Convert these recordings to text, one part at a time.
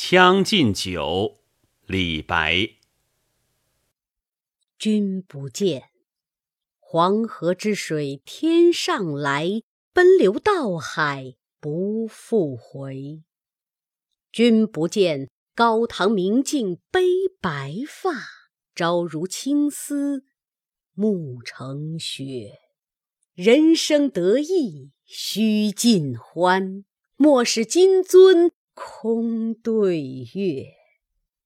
将进酒，李白。君不见，黄河之水天上来，奔流到海不复回。君不见，高堂明镜悲白发，朝如青丝暮成雪。人生得意须尽欢，莫使金樽空对月。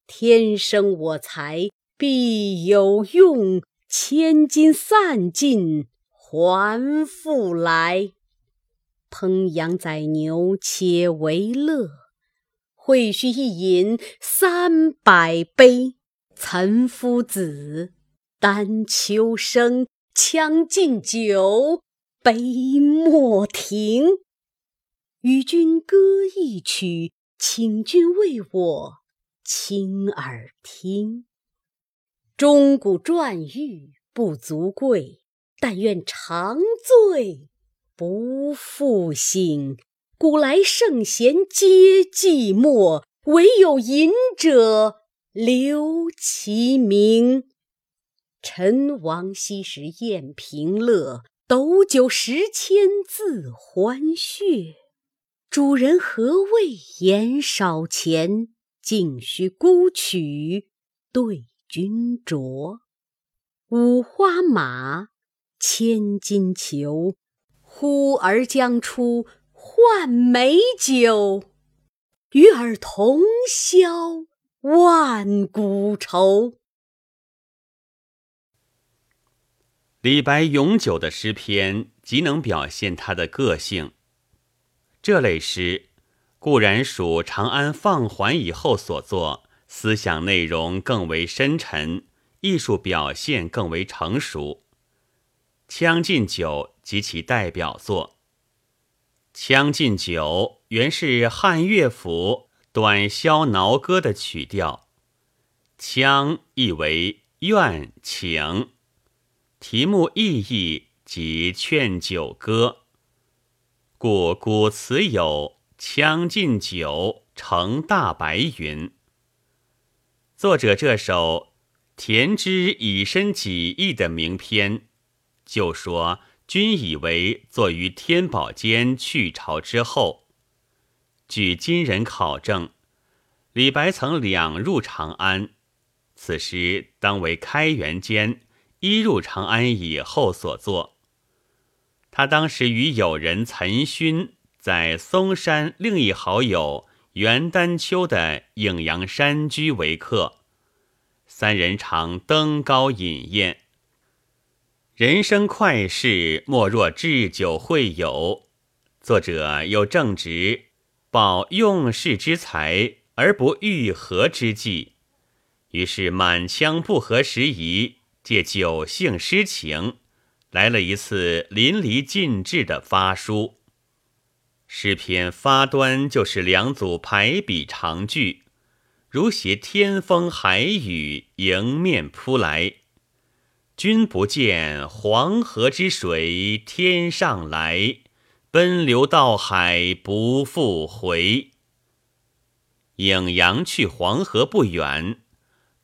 天生我材必有用，千金散尽还复来。烹羊宰牛且为乐，会须一饮三百杯。岑夫子，丹丘生。将进酒，杯莫停。与君歌一曲，请君为我倾耳听。钟鼓馔玉不足贵，但愿长醉不复醒。古来圣贤皆寂寞，惟有饮者留其名。陈王昔时宴平乐，斗酒十千恣欢谑。主人何为言少钱？径须沽取对君酌。五花马，千金裘，呼儿将出换美酒。与尔同销万古愁。李白咏酒的诗篇极能表现他的个性。这类诗固然属长安放缓以后所作，思想内容更为深沉，艺术表现更为成熟。《将进酒》及其代表作，《将进酒》原是汉乐府短箫挠歌的曲调，将意为愿请。题目意义即劝酒歌，故古词有“将进酒，成大白”云。作者这首填之以身己意的名篇，就说君以为作于天宝间去朝之后。据今人考证，李白曾两入长安，此诗当为开元间。一入长安以后所作。他当时与友人岑勋在嵩山另一好友袁丹丘的影阳山居为客，三人常登高饮宴。人生快事莫若置酒会友，作者又正直，保用事之才而不欲和之计，于是满腔不合时宜。借酒兴诗情，来了一次淋漓尽致的发书。诗篇发端就是两组排比长句，如携天风海雨迎面扑来。君不见黄河之水天上来，奔流到海不复回。颍阳去黄河不远，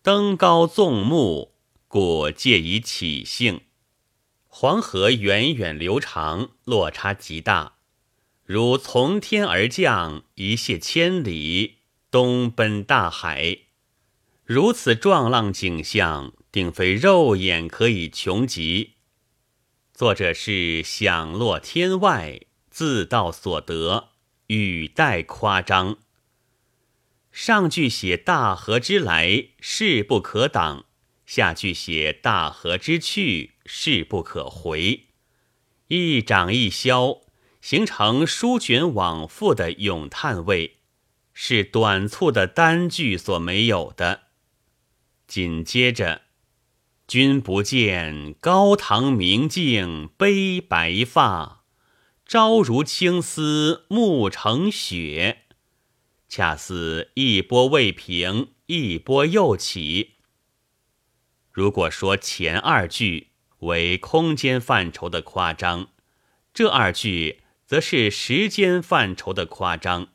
登高纵目。故借以起兴。黄河源远流长，落差极大，如从天而降，一泻千里，东奔大海。如此壮浪景象，定非肉眼可以穷极。作者是享落天外，自道所得，语带夸张。上句写大河之来，势不可挡。下句写大河之去，势不可回，一涨一消，形成书卷往复的咏叹味，是短促的单句所没有的。紧接着，君不见高堂明镜悲白发，朝如青丝暮成雪，恰似一波未平，一波又起。如果说前二句为空间范畴的夸张，这二句则是时间范畴的夸张。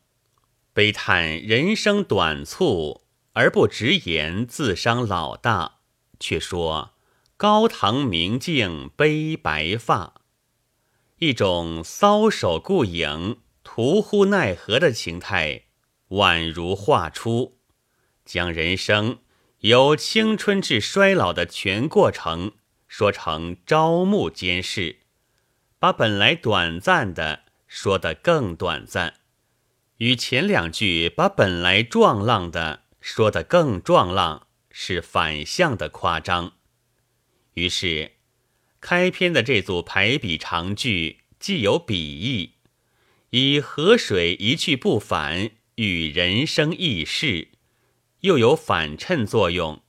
悲叹人生短促，而不直言自伤老大，却说高堂明镜悲白发，一种搔首顾影、徒呼奈何的情态，宛如画出，将人生由青春至衰老的全过程说成朝暮间事，把本来短暂的说得更短暂。与前两句把本来壮浪的说得更壮浪是反向的夸张，于是开篇的这组排比长句既有比意，以河水一去不返与人生易事，又有反衬作用，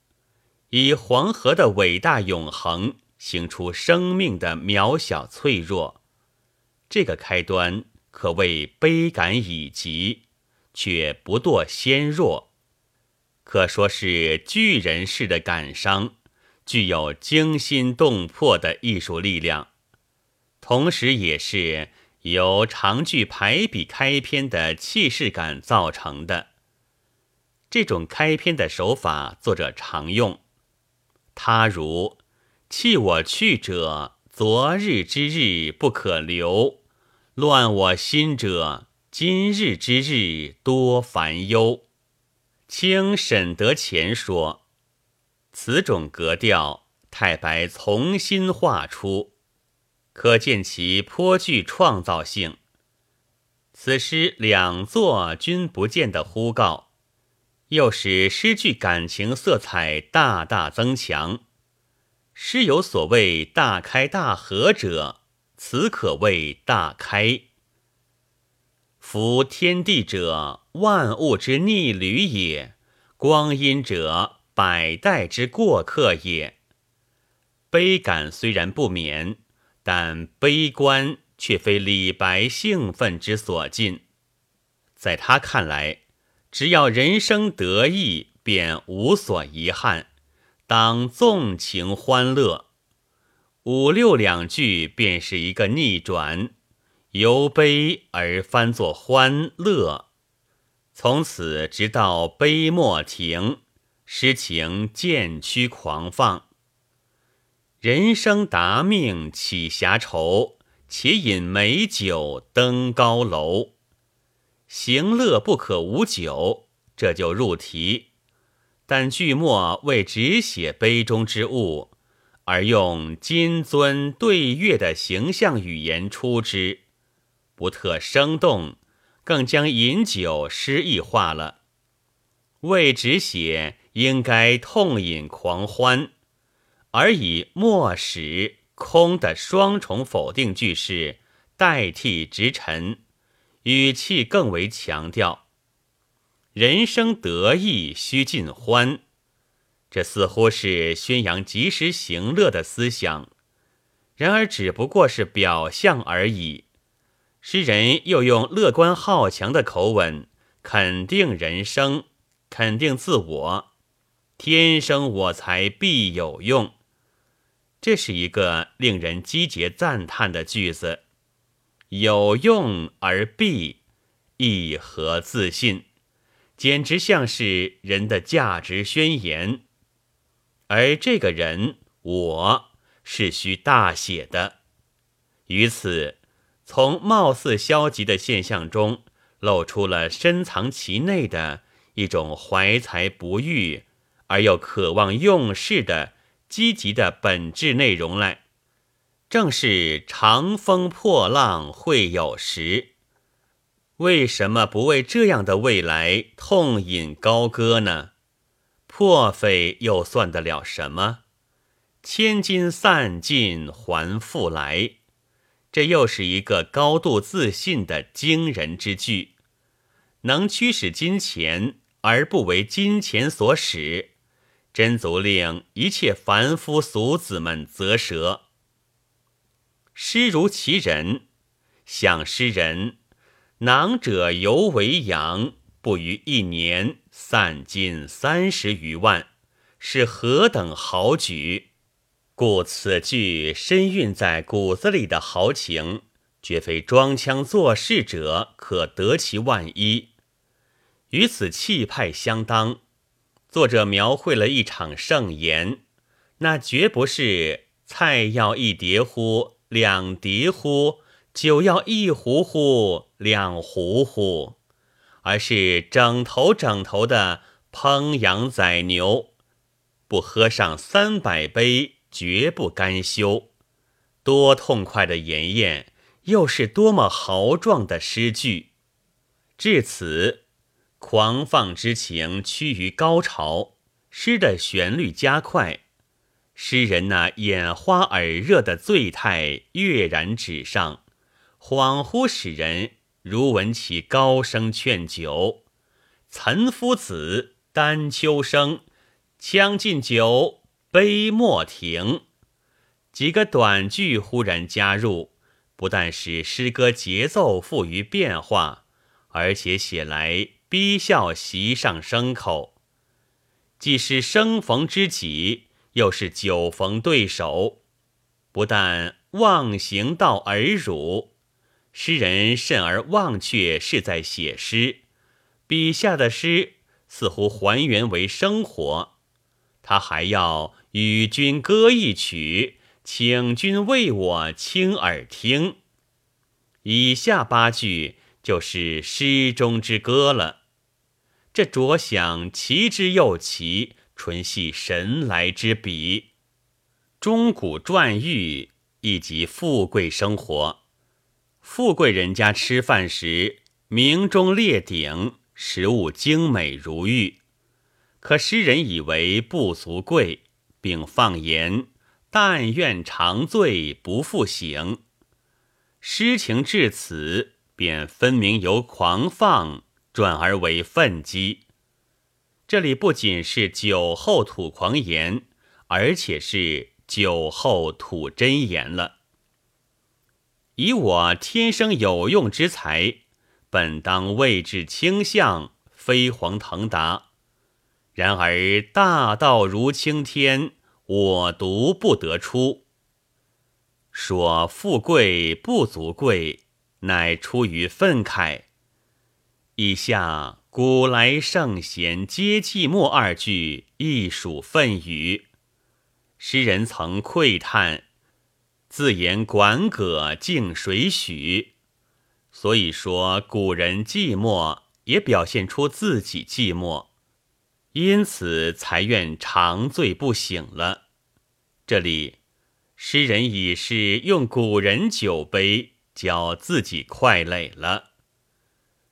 以黄河的伟大永恒行出生命的渺小脆弱。这个开端。可谓悲感已极，却不堕纤弱，可说是巨人式的感伤，具有惊心动魄的艺术力量，同时也是由长句排比开篇的气势感造成的。这种开篇的手法，作者常用。他如弃我去者，昨日之日不可留。乱我心者，今日之日多烦忧。清沈德潜说：“此种格调，太白重新画出，可见其颇具创造性。此诗两作均不见的呼告，又使诗句感情色彩大大增强。诗有所谓‘大开大合’者。”此可谓大开。夫天地者，万物之逆旅也；光阴者，百代之过客也。悲感虽然不免，但悲观却非李白兴奋之所尽。在他看来，只要人生得意，便无所遗憾，当纵情欢乐。五六两句便是一个逆转，由悲而翻作欢乐，从此直到悲莫停，诗情渐趋狂放。人生达命岂暇愁？且饮美酒登高楼。行乐不可无酒，这就入题。但句末为只写杯中之物。而用金樽对月的形象语言出之，不特生动，更将饮酒诗意化了。为只写应该痛饮狂欢，而以莫使空的双重否定句式代替直陈，语气更为强调。人生得意须尽欢。这似乎是宣扬及时行乐的思想，然而只不过是表象而已。诗人又用乐观好强的口吻肯定人生，肯定自我。天生我材必有用，这是一个令人击节赞叹的句子。有用而必，亦何自信？简直像是人的价值宣言。而这个人，我是需大写的。于此，从貌似消极的现象中，露出了深藏其内的一种怀才不遇而又渴望用事的积极的本质内容来。正是长风破浪会有时。为什么不为这样的未来痛饮高歌呢？破费又算得了什么？千金散尽还复来，这又是一个高度自信的惊人之句。能驱使金钱而不为金钱所使，真足令一切凡夫俗子们啧舌。诗如其人，想诗人，囊者犹为阳。不于一年散金三十余万，是何等豪举！故此句深蕴在骨子里的豪情，绝非装腔作势者可得其万一。与此气派相当。作者描绘了一场盛宴，那绝不是菜要一碟乎，两笛乎，酒要一壶乎，两壶乎，而是整头整头的烹羊宰牛，不喝上三百杯，绝不甘休。多痛快的筵宴，又是多么豪壮的诗句！至此。狂放之情趋于高潮，诗的旋律加快，诗人那眼花耳热的醉态跃然纸上，恍惚使人如闻其高声劝酒：“岑夫子，丹丘生，将进酒，杯莫停。”几个短句忽然加入，不但使诗歌节奏富于变化，而且写来。逼笑席上牲口，既是生逢知己，又是酒逢对手，不但忘形到耳辱，诗人甚而忘却是在写诗，笔下的诗似乎还原为生活，他还要与君歌一曲，请君为我倾耳听。以下八句就是诗中之歌了。这着想奇之又奇，纯系神来之笔。钟鼓馔玉，以及富贵生活。富贵人家吃饭时，明中列鼎，食物精美如玉。可诗人以为不足贵，并放言：“但愿长醉不复醒。”诗情至此，便分明由狂放。转而为愤激，这里不仅是酒后吐狂言，而且是酒后吐真言了。以我天生有用之才，本当位置倾向，飞黄腾达。然而大道如青天，我独不得出。说富贵不足贵，乃出于愤慨。以下“古来圣贤皆寂寞”二句亦属愤语。诗人曾喟叹：“自言管葛敬谁许？”所以说古人寂寞，也表现出自己寂寞，因此才愿长醉不醒了。这里诗人已是用古人酒杯浇自己快累了。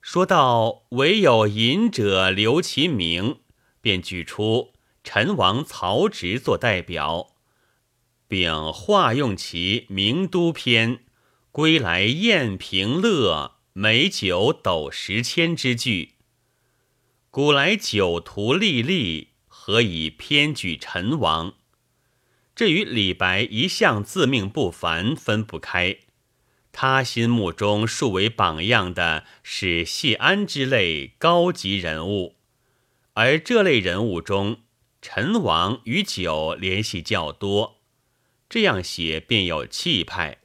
说到唯有饮者留其名，便举出陈王曹植做代表，并化用其《名都篇》“归来宴平乐，美酒斗十千”之句。古来酒徒历历，何以偏举陈王？这与李白一向自命不凡分不开。他心目中数为榜样的是谢安之类高级人物，而这类人物中，陈王与酒联系较多，这样写便有气派，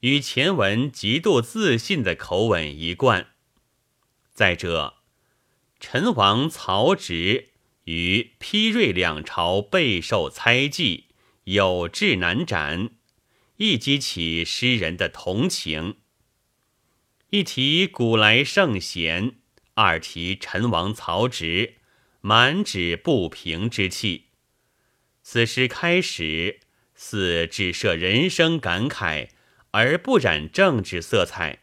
与前文极度自信的口吻一贯。再者，陈王曹植于丕瑞两朝备受猜忌，有志难展。一激起诗人的同情，一提古来圣贤，二提陈王曹植，满纸不平之气。此诗开始似只设人生感慨，而不染政治色彩，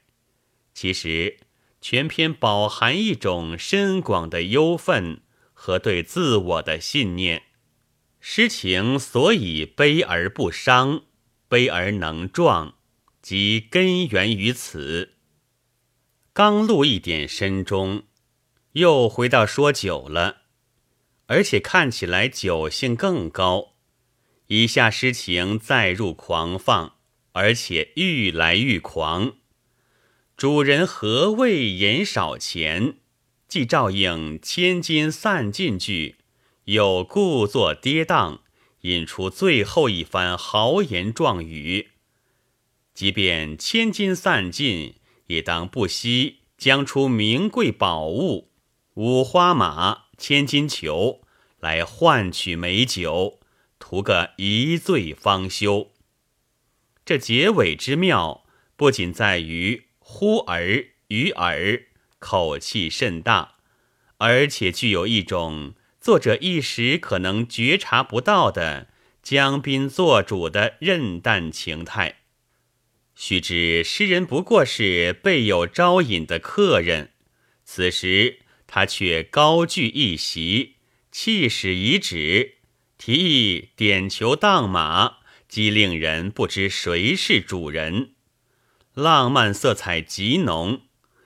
其实全篇饱含一种深广的忧愤和对自我的信念。诗情所以悲而不伤。悲而能壮，即根源于此。刚露一点深中，又回到说酒了，而且看起来酒性更高。以下诗情再入狂放，而且愈来愈狂。主人何谓言少钱？既照应千金散尽句，又故作跌宕。引出最后一番豪言壮语，即便千金散尽，也当不惜将出名贵宝物，五花马、千金裘来换取美酒，图个一醉方休。这结尾之妙，不仅在于呼儿与耳，口气甚大，而且具有一种作者一时可能觉察不到的江滨做主的任淡情态。须知诗人不过是备有招引的客人，此时他却高居一席，气势已止，提议点球荡马。即令人不知谁是主人，浪漫色彩极浓，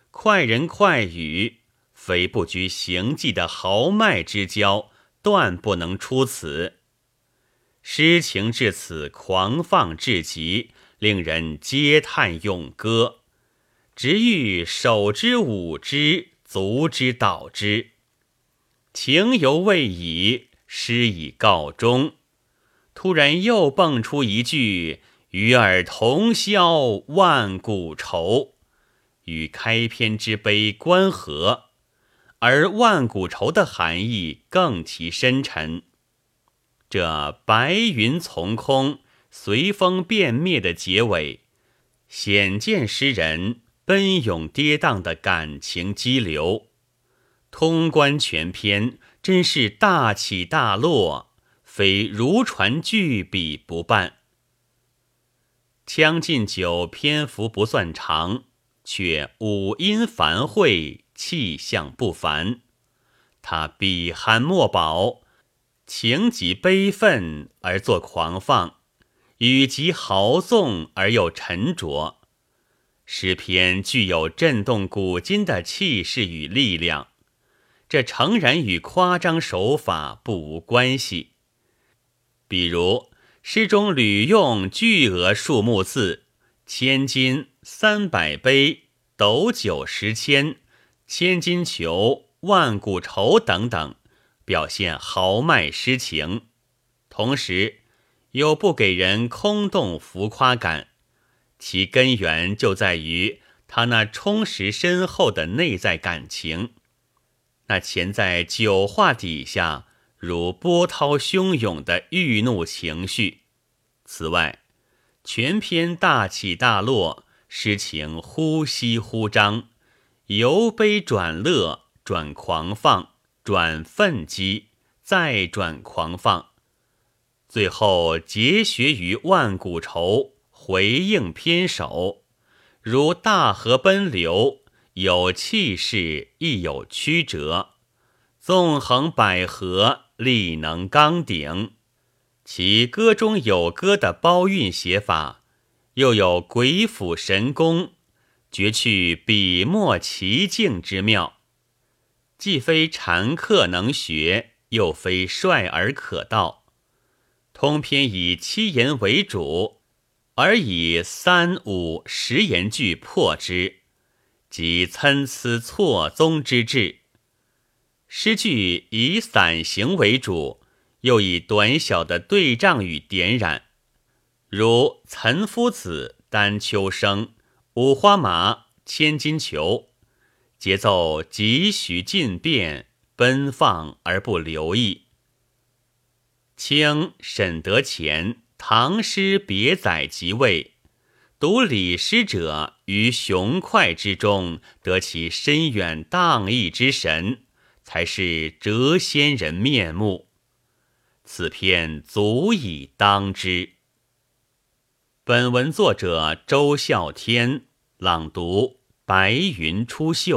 快人快语，非不拘形迹的豪迈之交，断不能出此。诗情至此狂放至极，令人嗟叹咏歌，直欲手之舞之，足之蹈之。情犹未已，诗已告终。突然又蹦出一句“与尔同销万古愁”，与开篇之悲关合，而万古愁的含义更其深沉。这白云从空，随风变灭的结尾，显见诗人奔涌跌宕的感情激流。通关全篇，真是大起大落。非如传巨笔不办，《将进酒》篇幅不算长，却五音繁会，气象不凡。他笔酣墨饱，情极悲愤而作狂放，语极豪纵而又沉着。诗篇具有震动古今的气势与力量，这诚然与夸张手法不无关系。比如诗中屡用巨额数目字，千金、三百杯、斗酒十千、千金裘、万古愁等等，表现豪迈诗情，同时又不给人空洞浮夸感，其根源就在于他那充实深厚的内在感情，那潜在酒话底下。如波涛汹涌的郁怒情绪。此外，全篇大起大落，诗情忽吸忽张，由悲转乐，转狂放，转愤激，再转狂放，最后结学于万古愁，回应篇首，如大河奔流，有气势，亦有曲折，纵横捭阖。力能刚鼎，其歌中有歌的包韵写法，又有鬼斧神工，绝去笔墨奇境之妙，既非禅客能学，又非帅而可道。通篇以七言为主，而以三五十言句破之，即参差错综之志。诗句以散行为主，又以短小的对仗语点染，如《岑夫子》《丹丘生》《五花马》《千金裘》，节奏几许进变，奔放而不留意。清沈德潜唐诗别载即位，读李诗者于雄快之中得其深远荡逸之神。才是谪仙人面目，此篇足以当之。本文作者周啸天朗读《白云出岫》。